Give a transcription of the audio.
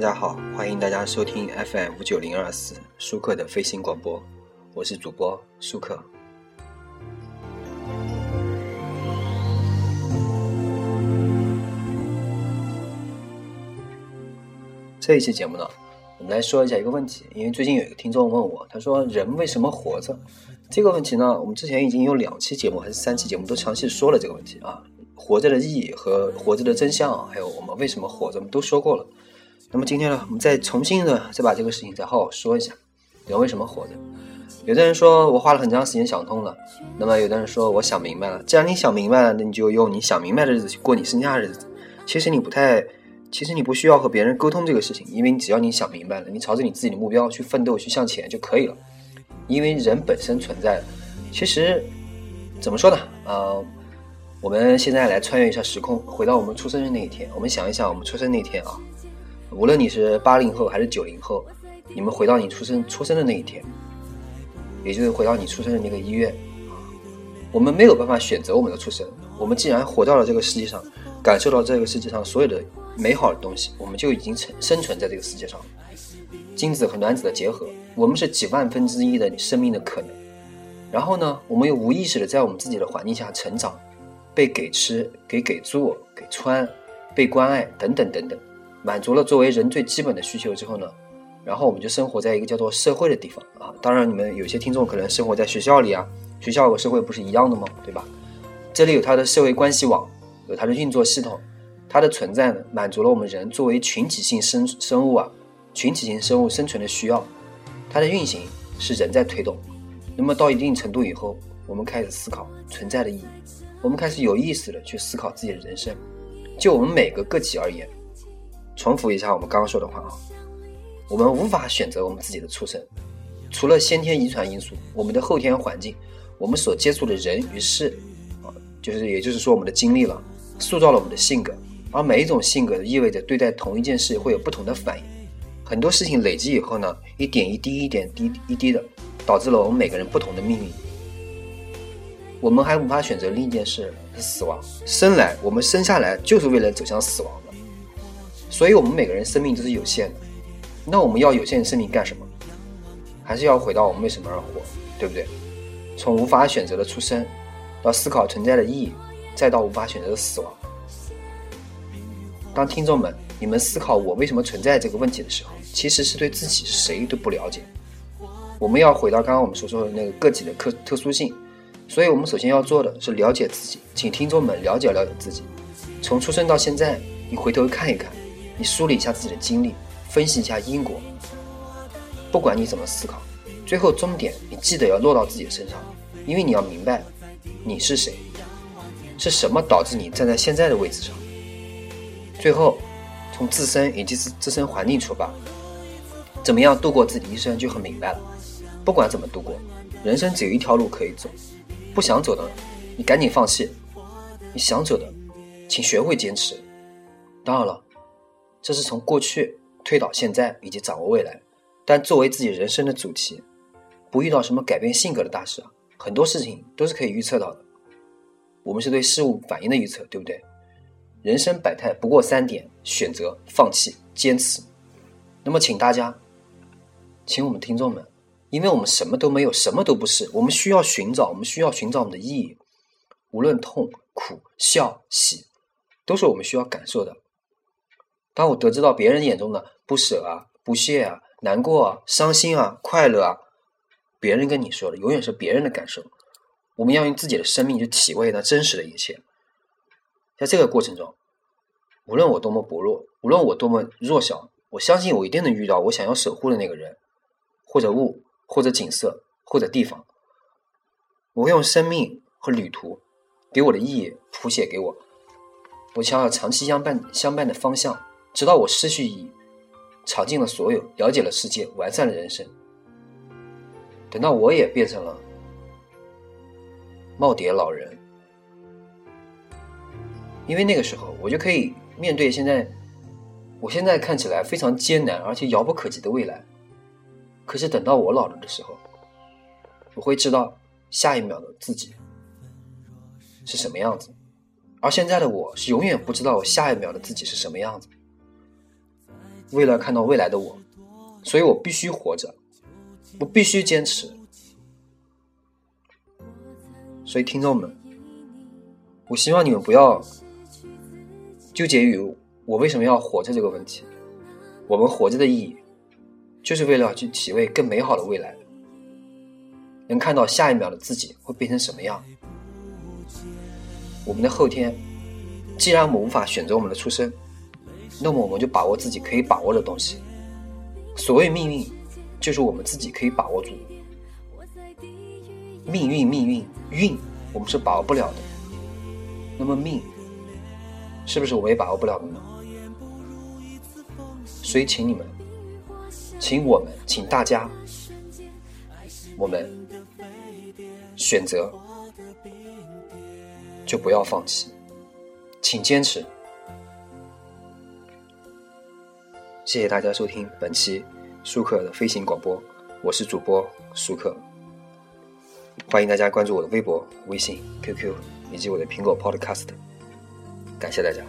大家好，欢迎大家收听 FM 五九零二四舒克的飞行广播，我是主播舒克。这一期节目呢，我们来说一下一个问题，因为最近有一个听众问我，他说人为什么活着？这个问题呢，我们之前已经有两期节目还是三期节目都详细说了这个问题啊，活着的意义和活着的真相，还有我们为什么活着，我们都说过了。那么今天呢，我们再重新的再把这个事情再好好说一下，人为什么活着？有的人说我花了很长时间想通了，那么有的人说我想明白了。既然你想明白了，那你就用你想明白的日子去过你剩下的日子。其实你不太，其实你不需要和别人沟通这个事情，因为你只要你想明白了，你朝着你自己的目标去奋斗去向前就可以了。因为人本身存在的，其实怎么说呢？呃，我们现在来穿越一下时空，回到我们出生的那一天，我们想一想我们出生那天啊。无论你是八零后还是九零后，你们回到你出生出生的那一天，也就是回到你出生的那个医院，我们没有办法选择我们的出生。我们既然活到了这个世界上，感受到这个世界上所有的美好的东西，我们就已经生生存在这个世界上。精子和卵子的结合，我们是几万分之一的生命的可能。然后呢，我们又无意识的在我们自己的环境下成长，被给吃、给给住、给穿、被关爱等等等等。满足了作为人最基本的需求之后呢，然后我们就生活在一个叫做社会的地方啊。当然，你们有些听众可能生活在学校里啊，学校和社会不是一样的吗？对吧？这里有它的社会关系网，有它的运作系统，它的存在呢，满足了我们人作为群体性生生物啊，群体性生物生存的需要。它的运行是人在推动。那么到一定程度以后，我们开始思考存在的意义，我们开始有意识的去思考自己的人生。就我们每个个体而言。重复一下我们刚刚说的话啊，我们无法选择我们自己的出生，除了先天遗传因素，我们的后天环境，我们所接触的人与事，啊，就是也就是说我们的经历了，塑造了我们的性格，而每一种性格意味着对待同一件事会有不同的反应，很多事情累积以后呢，一点一滴，一点滴一滴的，导致了我们每个人不同的命运。我们还无法选择另一件事是死亡，生来我们生下来就是为了走向死亡的。所以，我们每个人生命都是有限的。那我们要有限的生命干什么？还是要回到我们为什么而活，对不对？从无法选择的出生，到思考存在的意义，再到无法选择的死亡。当听众们你们思考我为什么存在这个问题的时候，其实是对自己谁都不了解。我们要回到刚刚我们所说的那个个体的特特殊性。所以我们首先要做的是了解自己，请听众们了解了解自己。从出生到现在，你回头看一看。你梳理一下自己的经历，分析一下因果。不管你怎么思考，最后终点你记得要落到自己身上，因为你要明白你是谁，是什么导致你站在现在的位置上。最后，从自身以及自自身环境出发，怎么样度过自己一生就很明白了。不管怎么度过，人生只有一条路可以走，不想走的，你赶紧放弃；你想走的，请学会坚持。当然了。这是从过去推导现在以及掌握未来，但作为自己人生的主题，不遇到什么改变性格的大事啊，很多事情都是可以预测到的。我们是对事物反应的预测，对不对？人生百态不过三点：选择、放弃、坚持。那么，请大家，请我们听众们，因为我们什么都没有，什么都不是，我们需要寻找，我们需要寻找我们的意义。无论痛苦、笑、喜，都是我们需要感受的。当我得知到别人眼中的不舍啊、不屑啊、难过啊、伤心啊、快乐啊，别人跟你说的永远是别人的感受。我们要用自己的生命去体味那真实的一切。在这个过程中，无论我多么薄弱，无论我多么弱小，我相信我一定能遇到我想要守护的那个人，或者物，或者景色，或者地方。我会用生命和旅途给我的意义谱写给我，我想要长期相伴相伴的方向。直到我失去意义，尝尽了所有，了解了世界，完善了人生。等到我也变成了耄耋老人，因为那个时候我就可以面对现在，我现在看起来非常艰难而且遥不可及的未来。可是等到我老了的时候，我会知道下一秒的自己是什么样子，而现在的我是永远不知道我下一秒的自己是什么样子。为了看到未来的我，所以我必须活着，我必须坚持。所以，听众们，我希望你们不要纠结于我为什么要活着这个问题。我们活着的意义，就是为了去体味更美好的未来，能看到下一秒的自己会变成什么样。我们的后天，既然我们无法选择我们的出生，那么我们就把握自己可以把握的东西。所谓命运，就是我们自己可以把握住。命运，命运，运，我们是把握不了的。那么命，是不是我们也把握不了的呢？所以，请你们，请我们，请大家，我们选择，就不要放弃，请坚持。谢谢大家收听本期舒克的飞行广播，我是主播舒克，欢迎大家关注我的微博、微信、QQ 以及我的苹果 Podcast，感谢大家。